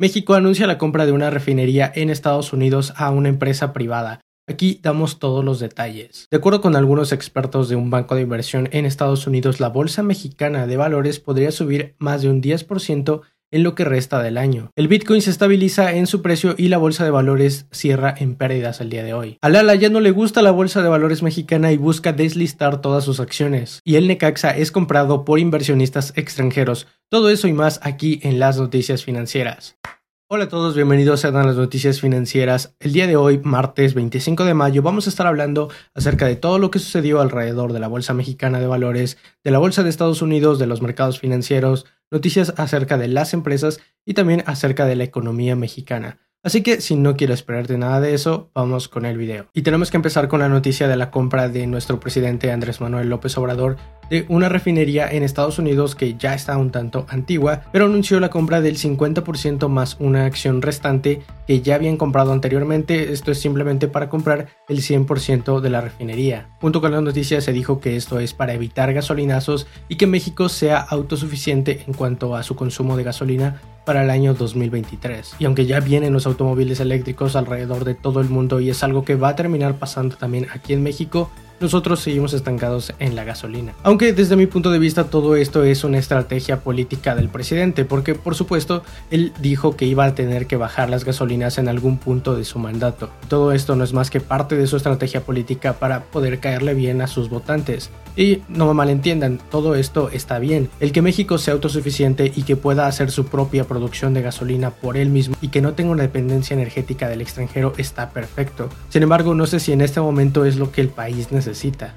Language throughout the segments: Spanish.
México anuncia la compra de una refinería en Estados Unidos a una empresa privada. Aquí damos todos los detalles. De acuerdo con algunos expertos de un banco de inversión en Estados Unidos, la Bolsa Mexicana de Valores podría subir más de un 10% en lo que resta del año. El Bitcoin se estabiliza en su precio y la bolsa de valores cierra en pérdidas el día de hoy. Al Ala ya no le gusta la bolsa de valores mexicana y busca deslistar todas sus acciones. Y el Necaxa es comprado por inversionistas extranjeros. Todo eso y más aquí en las noticias financieras. Hola a todos, bienvenidos a las noticias financieras. El día de hoy, martes 25 de mayo, vamos a estar hablando acerca de todo lo que sucedió alrededor de la Bolsa Mexicana de Valores, de la Bolsa de Estados Unidos, de los mercados financieros, noticias acerca de las empresas y también acerca de la economía mexicana. Así que si no quiero esperarte nada de eso, vamos con el video. Y tenemos que empezar con la noticia de la compra de nuestro presidente Andrés Manuel López Obrador de una refinería en Estados Unidos que ya está un tanto antigua, pero anunció la compra del 50% más una acción restante que ya habían comprado anteriormente. Esto es simplemente para comprar el 100% de la refinería. Junto con la noticia se dijo que esto es para evitar gasolinazos y que México sea autosuficiente en cuanto a su consumo de gasolina para el año 2023. Y aunque ya vienen los automóviles eléctricos alrededor de todo el mundo y es algo que va a terminar pasando también aquí en México, nosotros seguimos estancados en la gasolina. Aunque desde mi punto de vista todo esto es una estrategia política del presidente, porque por supuesto él dijo que iba a tener que bajar las gasolinas en algún punto de su mandato. Todo esto no es más que parte de su estrategia política para poder caerle bien a sus votantes. Y no me malentiendan, todo esto está bien. El que México sea autosuficiente y que pueda hacer su propia producción de gasolina por él mismo y que no tenga una dependencia energética del extranjero está perfecto. Sin embargo, no sé si en este momento es lo que el país necesita.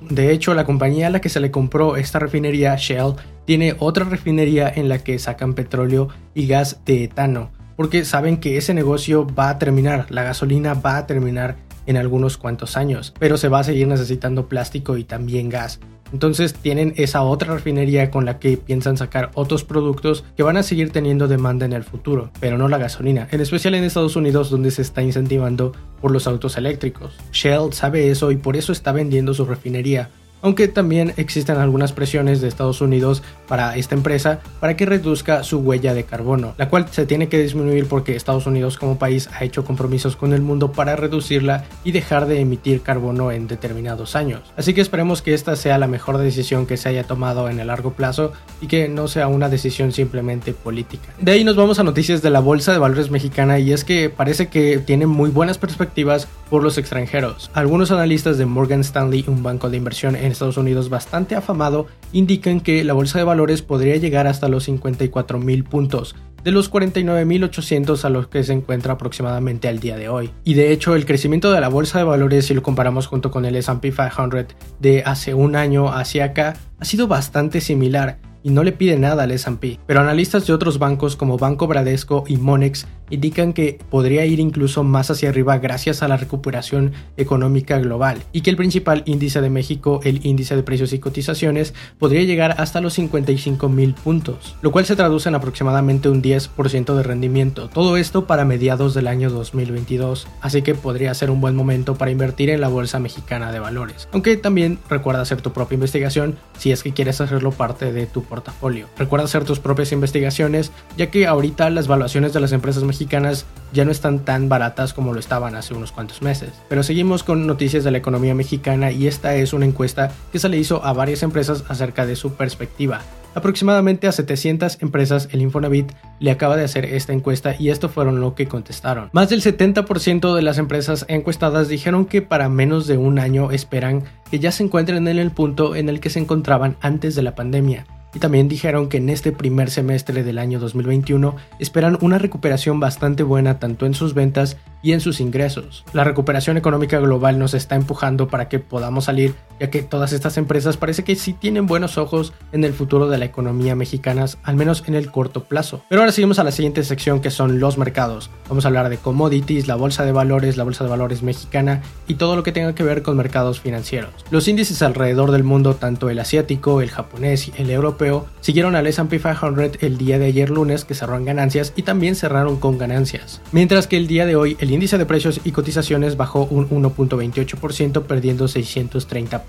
De hecho, la compañía a la que se le compró esta refinería, Shell, tiene otra refinería en la que sacan petróleo y gas de etano, porque saben que ese negocio va a terminar, la gasolina va a terminar en algunos cuantos años, pero se va a seguir necesitando plástico y también gas. Entonces tienen esa otra refinería con la que piensan sacar otros productos que van a seguir teniendo demanda en el futuro, pero no la gasolina, en especial en Estados Unidos donde se está incentivando por los autos eléctricos. Shell sabe eso y por eso está vendiendo su refinería, aunque también existen algunas presiones de Estados Unidos para esta empresa para que reduzca su huella de carbono, la cual se tiene que disminuir porque Estados Unidos como país ha hecho compromisos con el mundo para reducirla y dejar de emitir carbono en determinados años. Así que esperemos que esta sea la mejor decisión que se haya tomado en el largo plazo y que no sea una decisión simplemente política. De ahí nos vamos a noticias de la Bolsa de Valores mexicana y es que parece que tiene muy buenas perspectivas por los extranjeros. Algunos analistas de Morgan Stanley, un banco de inversión en Estados Unidos bastante afamado, indican que la bolsa de valores podría llegar hasta los 54 mil puntos, de los 49.800 a los que se encuentra aproximadamente al día de hoy. Y de hecho, el crecimiento de la bolsa de valores, si lo comparamos junto con el SP 500 de hace un año hacia acá, ha sido bastante similar y no le pide nada al S&P. Pero analistas de otros bancos como Banco Bradesco y Monex indican que podría ir incluso más hacia arriba gracias a la recuperación económica global y que el principal índice de México, el índice de precios y cotizaciones, podría llegar hasta los 55 mil puntos, lo cual se traduce en aproximadamente un 10% de rendimiento. Todo esto para mediados del año 2022, así que podría ser un buen momento para invertir en la Bolsa Mexicana de Valores. Aunque también recuerda hacer tu propia investigación si es que quieres hacerlo parte de tu portafolio. Recuerda hacer tus propias investigaciones, ya que ahorita las valuaciones de las empresas mexicanas ya no están tan baratas como lo estaban hace unos cuantos meses. Pero seguimos con noticias de la economía mexicana y esta es una encuesta que se le hizo a varias empresas acerca de su perspectiva. Aproximadamente a 700 empresas el Infonavit le acaba de hacer esta encuesta y esto fueron lo que contestaron. Más del 70% de las empresas encuestadas dijeron que para menos de un año esperan que ya se encuentren en el punto en el que se encontraban antes de la pandemia y también dijeron que en este primer semestre del año 2021 esperan una recuperación bastante buena tanto en sus ventas y en sus ingresos. La recuperación económica global nos está empujando para que podamos salir, ya que todas estas empresas parece que sí tienen buenos ojos en el futuro de la economía mexicana, al menos en el corto plazo. Pero ahora seguimos a la siguiente sección que son los mercados. Vamos a hablar de commodities, la bolsa de valores, la bolsa de valores mexicana y todo lo que tenga que ver con mercados financieros. Los índices alrededor del mundo, tanto el asiático, el japonés y el europeo, siguieron al S&P 500 el día de ayer lunes que cerró en ganancias y también cerraron con ganancias. Mientras que el día de hoy el índice de precios y cotizaciones bajó un 1.28% perdiendo 630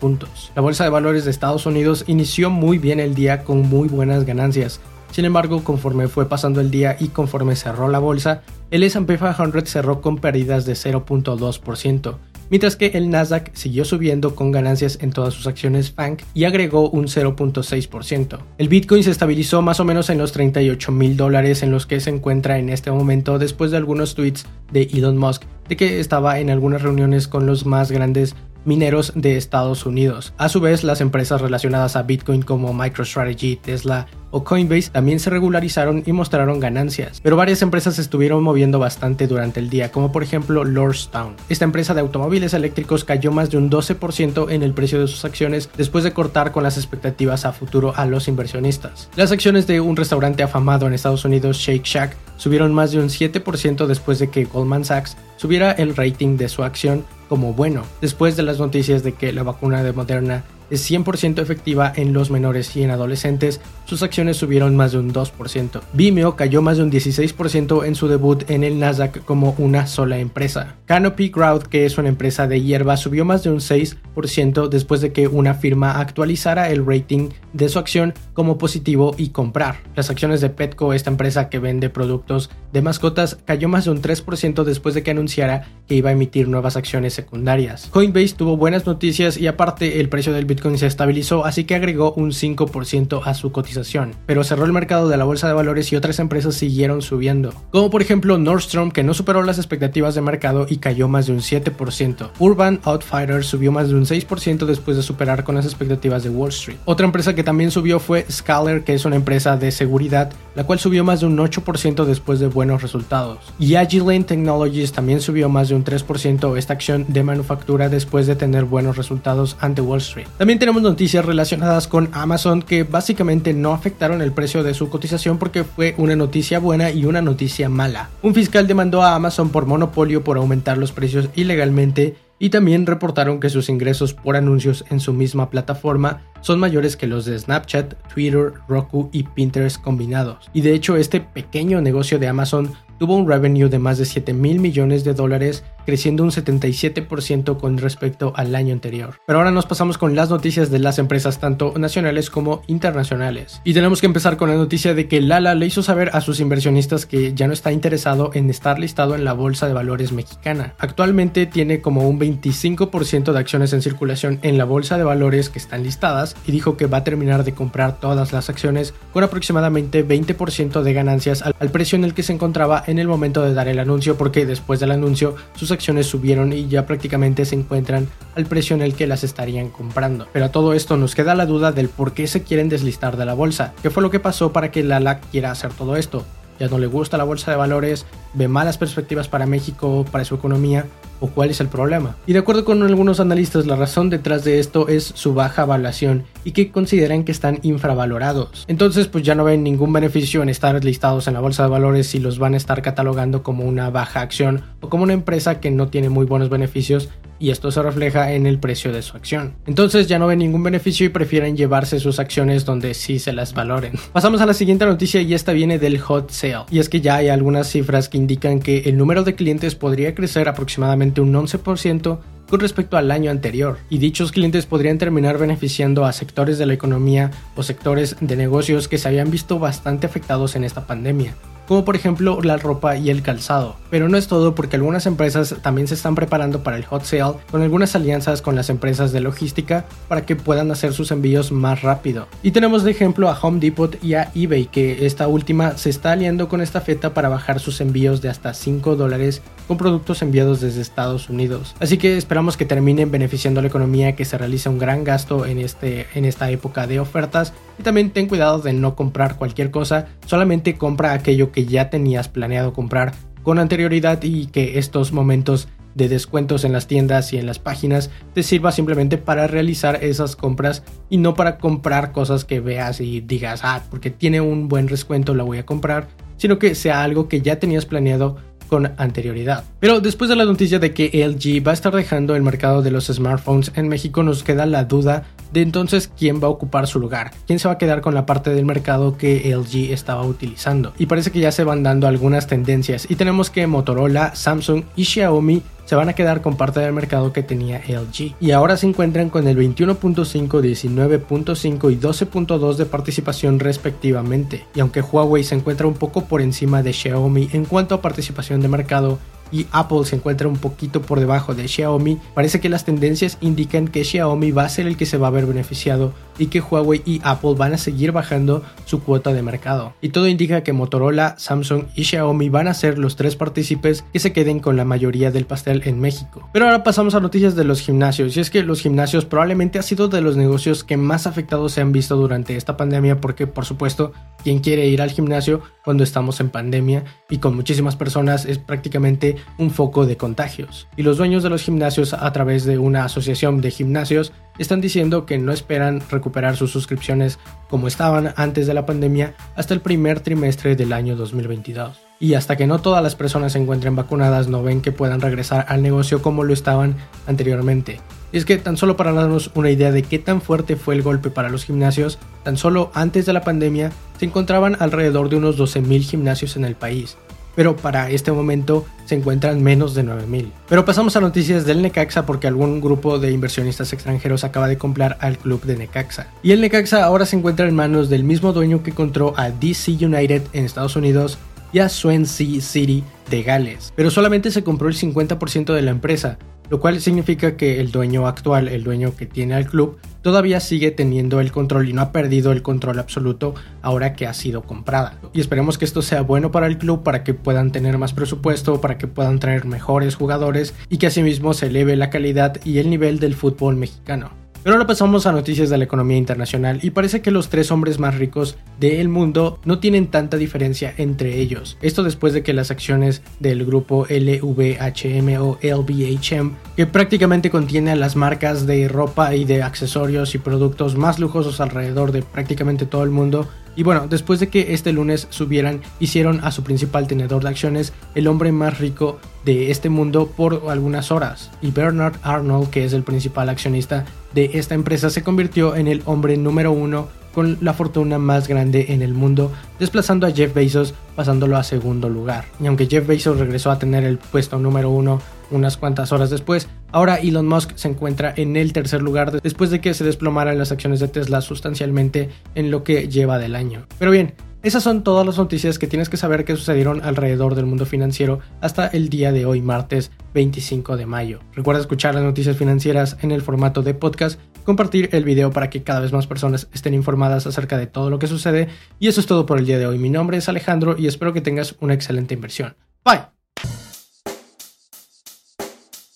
La bolsa de valores de Estados Unidos inició muy bien el día con muy buenas ganancias. Sin embargo, conforme fue pasando el día y conforme cerró la bolsa, el S&P 500 cerró con pérdidas de 0.2% mientras que el Nasdaq siguió subiendo con ganancias en todas sus acciones FANG y agregó un 0.6%. El Bitcoin se estabilizó más o menos en los 38 mil dólares en los que se encuentra en este momento después de algunos tweets de Elon Musk de que estaba en algunas reuniones con los más grandes mineros de Estados Unidos. A su vez, las empresas relacionadas a Bitcoin como MicroStrategy, Tesla o Coinbase también se regularizaron y mostraron ganancias, pero varias empresas se estuvieron moviendo bastante durante el día, como por ejemplo Lordstown. Esta empresa de automóviles eléctricos cayó más de un 12% en el precio de sus acciones después de cortar con las expectativas a futuro a los inversionistas. Las acciones de un restaurante afamado en Estados Unidos, Shake Shack, subieron más de un 7% después de que Goldman Sachs subiera el rating de su acción como bueno, después de las noticias de que la vacuna de Moderna es 100% efectiva en los menores y en adolescentes, sus acciones subieron más de un 2%. Vimeo cayó más de un 16% en su debut en el Nasdaq como una sola empresa. Canopy Crowd, que es una empresa de hierba, subió más de un 6% después de que una firma actualizara el rating de su acción como positivo y comprar. Las acciones de Petco, esta empresa que vende productos de mascotas, cayó más de un 3% después de que anunciara que iba a emitir nuevas acciones secundarias. Coinbase tuvo buenas noticias y aparte el precio del Bitcoin se estabilizó, así que agregó un 5% a su cotización. Pero cerró el mercado de la bolsa de valores y otras empresas siguieron subiendo, como por ejemplo Nordstrom que no superó las expectativas de mercado y cayó más de un 7%. Urban Outfitters subió más de un 6% después de superar con las expectativas de Wall Street. Otra empresa que también subió fue Scalar, que es una empresa de seguridad, la cual subió más de un 8% después de buenos resultados. Y Agilent Technologies también subió más de un 3% esta acción de manufactura después de tener buenos resultados ante Wall Street. También tenemos noticias relacionadas con Amazon que básicamente no afectaron el precio de su cotización porque fue una noticia buena y una noticia mala. Un fiscal demandó a Amazon por monopolio por aumentar los precios ilegalmente y también reportaron que sus ingresos por anuncios en su misma plataforma son mayores que los de Snapchat, Twitter, Roku y Pinterest combinados. Y de hecho este pequeño negocio de Amazon tuvo un revenue de más de 7 mil millones de dólares, creciendo un 77% con respecto al año anterior. Pero ahora nos pasamos con las noticias de las empresas tanto nacionales como internacionales. Y tenemos que empezar con la noticia de que Lala le hizo saber a sus inversionistas que ya no está interesado en estar listado en la Bolsa de Valores mexicana. Actualmente tiene como un 25% de acciones en circulación en la Bolsa de Valores que están listadas y dijo que va a terminar de comprar todas las acciones con aproximadamente 20% de ganancias al precio en el que se encontraba en el momento de dar el anuncio porque después del anuncio sus subieron y ya prácticamente se encuentran al precio en el que las estarían comprando. Pero a todo esto nos queda la duda del por qué se quieren deslistar de la bolsa. ¿Qué fue lo que pasó para que Lala quiera hacer todo esto? Ya no le gusta la bolsa de valores, ve malas perspectivas para México, para su economía, o cuál es el problema. Y de acuerdo con algunos analistas, la razón detrás de esto es su baja evaluación y que consideran que están infravalorados. Entonces, pues ya no ven ningún beneficio en estar listados en la bolsa de valores si los van a estar catalogando como una baja acción o como una empresa que no tiene muy buenos beneficios y esto se refleja en el precio de su acción. Entonces ya no ven ningún beneficio y prefieren llevarse sus acciones donde sí se las valoren. Pasamos a la siguiente noticia y esta viene del hot sale. Y es que ya hay algunas cifras que indican que el número de clientes podría crecer aproximadamente un 11% con respecto al año anterior, y dichos clientes podrían terminar beneficiando a sectores de la economía o sectores de negocios que se habían visto bastante afectados en esta pandemia como por ejemplo la ropa y el calzado. Pero no es todo porque algunas empresas también se están preparando para el hot sale con algunas alianzas con las empresas de logística para que puedan hacer sus envíos más rápido. Y tenemos de ejemplo a Home Depot y a eBay que esta última se está aliando con esta feta para bajar sus envíos de hasta 5 dólares con productos enviados desde Estados Unidos. Así que esperamos que terminen beneficiando a la economía que se realiza un gran gasto en, este, en esta época de ofertas y también ten cuidado de no comprar cualquier cosa, solamente compra aquello que ya tenías planeado comprar con anterioridad y que estos momentos de descuentos en las tiendas y en las páginas te sirva simplemente para realizar esas compras y no para comprar cosas que veas y digas, ah, porque tiene un buen descuento la voy a comprar, sino que sea algo que ya tenías planeado con anterioridad. Pero después de la noticia de que LG va a estar dejando el mercado de los smartphones en México, nos queda la duda de entonces quién va a ocupar su lugar, quién se va a quedar con la parte del mercado que LG estaba utilizando. Y parece que ya se van dando algunas tendencias y tenemos que Motorola, Samsung y Xiaomi se van a quedar con parte del mercado que tenía LG. Y ahora se encuentran con el 21.5, 19.5 y 12.2 de participación respectivamente. Y aunque Huawei se encuentra un poco por encima de Xiaomi en cuanto a participación de mercado, y Apple se encuentra un poquito por debajo de Xiaomi, parece que las tendencias indican que Xiaomi va a ser el que se va a ver beneficiado y que Huawei y Apple van a seguir bajando su cuota de mercado. Y todo indica que Motorola, Samsung y Xiaomi van a ser los tres partícipes que se queden con la mayoría del pastel en México. Pero ahora pasamos a noticias de los gimnasios, y es que los gimnasios probablemente ha sido de los negocios que más afectados se han visto durante esta pandemia porque por supuesto quien quiere ir al gimnasio cuando estamos en pandemia y con muchísimas personas es prácticamente un foco de contagios. Y los dueños de los gimnasios a través de una asociación de gimnasios están diciendo que no esperan recuperar sus suscripciones como estaban antes de la pandemia hasta el primer trimestre del año 2022. Y hasta que no todas las personas se encuentren vacunadas no ven que puedan regresar al negocio como lo estaban anteriormente. Y es que tan solo para darnos una idea de qué tan fuerte fue el golpe para los gimnasios, tan solo antes de la pandemia se encontraban alrededor de unos 12.000 gimnasios en el país, pero para este momento se encuentran menos de 9000. Pero pasamos a noticias del Necaxa porque algún grupo de inversionistas extranjeros acaba de comprar al club de Necaxa. Y el Necaxa ahora se encuentra en manos del mismo dueño que compró a DC United en Estados Unidos y a Swansea City de Gales. Pero solamente se compró el 50% de la empresa, lo cual significa que el dueño actual, el dueño que tiene al club, todavía sigue teniendo el control y no ha perdido el control absoluto ahora que ha sido comprada. Y esperemos que esto sea bueno para el club, para que puedan tener más presupuesto, para que puedan traer mejores jugadores y que asimismo se eleve la calidad y el nivel del fútbol mexicano. Pero ahora pasamos a noticias de la economía internacional y parece que los tres hombres más ricos del mundo no tienen tanta diferencia entre ellos. Esto después de que las acciones del grupo LVHM o LVHM, que prácticamente contiene a las marcas de ropa y de accesorios y productos más lujosos alrededor de prácticamente todo el mundo, y bueno, después de que este lunes subieran, hicieron a su principal tenedor de acciones el hombre más rico de este mundo por algunas horas. Y Bernard Arnold, que es el principal accionista de esta empresa, se convirtió en el hombre número uno con la fortuna más grande en el mundo, desplazando a Jeff Bezos pasándolo a segundo lugar. Y aunque Jeff Bezos regresó a tener el puesto número uno unas cuantas horas después, ahora Elon Musk se encuentra en el tercer lugar después de que se desplomaran las acciones de Tesla sustancialmente en lo que lleva del año. Pero bien, esas son todas las noticias que tienes que saber que sucedieron alrededor del mundo financiero hasta el día de hoy, martes 25 de mayo. Recuerda escuchar las noticias financieras en el formato de podcast, compartir el video para que cada vez más personas estén informadas acerca de todo lo que sucede. Y eso es todo por el día de hoy. Mi nombre es Alejandro y espero que tengas una excelente inversión. Bye.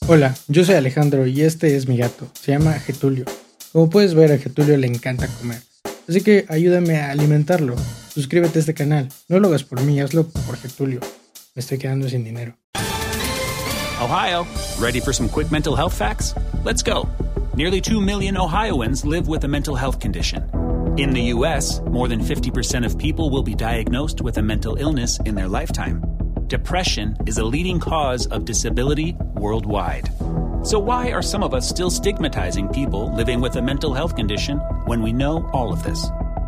Hola, yo soy Alejandro y este es mi gato. Se llama Getulio. Como puedes ver, a Getulio le encanta comer. Así que ayúdame a alimentarlo. Suscríbete a este canal. No lo hagas por mí, hazlo por Getulio. Me estoy quedando sin dinero. Ohio, ready for some quick mental health facts? Let's go. Nearly 2 million Ohioans live with a mental health condition. In the U.S., more than 50% of people will be diagnosed with a mental illness in their lifetime. Depression is a leading cause of disability worldwide. So, why are some of us still stigmatizing people living with a mental health condition when we know all of this?